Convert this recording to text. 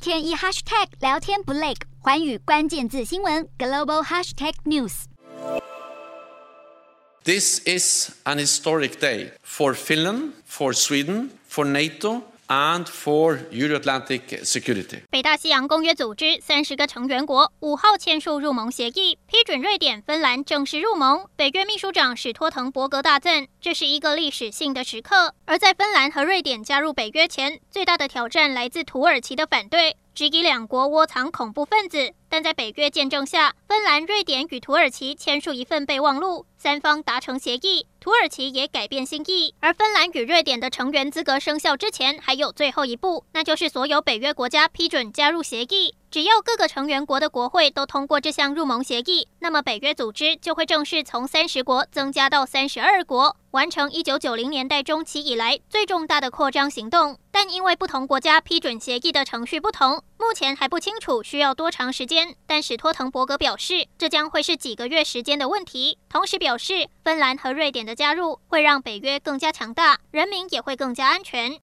天一 hashtag 聊天不累，寰宇关键字新闻 global hashtag news。This is an historic day for Finland, for Sweden, for NATO. And for Euro-Atlantic security，北大西洋公约组织三十个成员国五号签署入盟协议，批准瑞典、芬兰正式入盟。北约秘书长史托滕伯格大赞，这是一个历史性的时刻。而在芬兰和瑞典加入北约前，最大的挑战来自土耳其的反对，质疑两国窝藏恐怖分子。但在北约见证下，芬兰、瑞典与土耳其签署一份备忘录，三方达成协议。土耳其也改变心意，而芬兰与瑞典的成员资格生效之前，还有最后一步，那就是所有北约国家批准加入协议。只要各个成员国的国会都通过这项入盟协议，那么北约组织就会正式从三十国增加到三十二国，完成一九九零年代中期以来最重大的扩张行动。但因为不同国家批准协议的程序不同，目前还不清楚需要多长时间。但史托滕伯格表示，这将会是几个月时间的问题。同时表示，芬兰和瑞典的加入会让北约更加强大，人民也会更加安全。